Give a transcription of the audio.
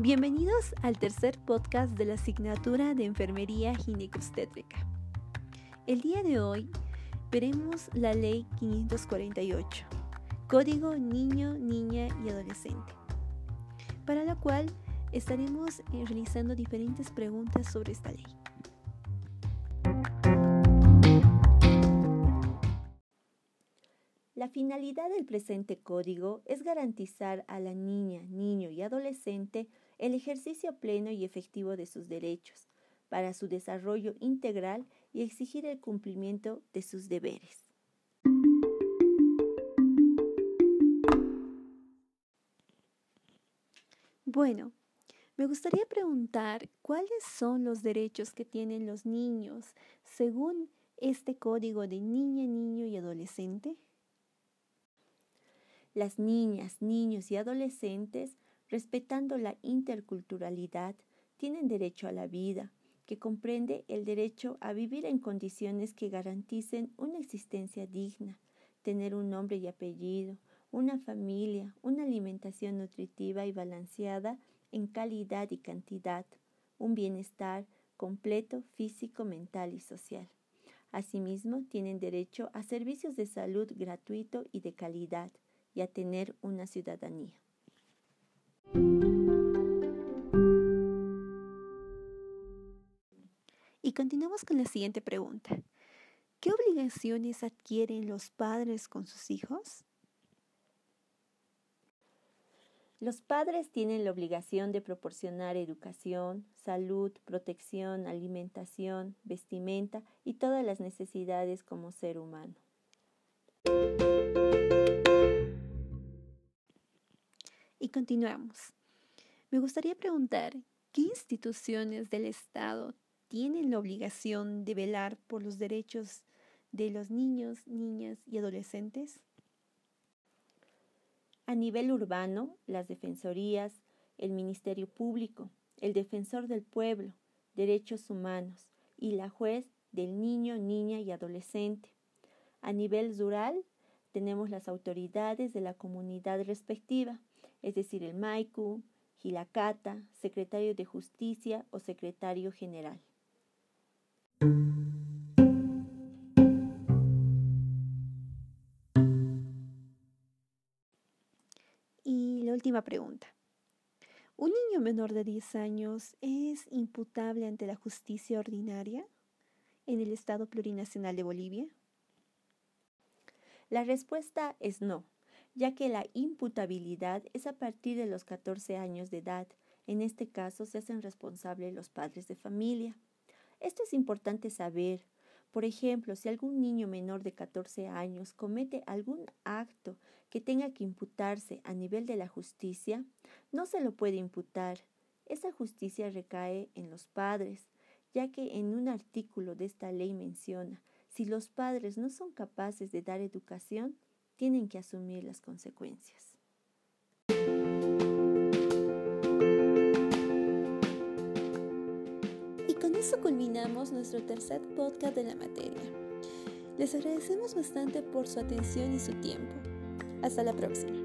Bienvenidos al tercer podcast de la asignatura de Enfermería Ginecobstétrica. El día de hoy veremos la Ley 548, Código Niño, Niña y Adolescente, para la cual estaremos eh, realizando diferentes preguntas sobre esta ley. La finalidad del presente código es garantizar a la niña, niño y adolescente el ejercicio pleno y efectivo de sus derechos para su desarrollo integral y exigir el cumplimiento de sus deberes. Bueno, me gustaría preguntar cuáles son los derechos que tienen los niños según este código de niña, niño y adolescente. Las niñas, niños y adolescentes, respetando la interculturalidad, tienen derecho a la vida, que comprende el derecho a vivir en condiciones que garanticen una existencia digna, tener un nombre y apellido, una familia, una alimentación nutritiva y balanceada en calidad y cantidad, un bienestar completo físico, mental y social. Asimismo, tienen derecho a servicios de salud gratuito y de calidad, y a tener una ciudadanía. Continuamos con la siguiente pregunta. ¿Qué obligaciones adquieren los padres con sus hijos? Los padres tienen la obligación de proporcionar educación, salud, protección, alimentación, vestimenta y todas las necesidades como ser humano. Y continuamos. Me gustaría preguntar, ¿qué instituciones del Estado tienen la obligación de velar por los derechos de los niños, niñas y adolescentes? A nivel urbano, las defensorías, el Ministerio Público, el Defensor del Pueblo, Derechos Humanos y la juez del niño, niña y adolescente. A nivel rural, tenemos las autoridades de la comunidad respectiva, es decir, el Maiku, Gilacata, secretario de Justicia o secretario general. Y la última pregunta. ¿Un niño menor de 10 años es imputable ante la justicia ordinaria en el Estado Plurinacional de Bolivia? La respuesta es no ya que la imputabilidad es a partir de los 14 años de edad. En este caso se hacen responsables los padres de familia. Esto es importante saber. Por ejemplo, si algún niño menor de 14 años comete algún acto que tenga que imputarse a nivel de la justicia, no se lo puede imputar. Esa justicia recae en los padres, ya que en un artículo de esta ley menciona, si los padres no son capaces de dar educación, tienen que asumir las consecuencias. Eso culminamos nuestro tercer podcast de la materia. Les agradecemos bastante por su atención y su tiempo. Hasta la próxima.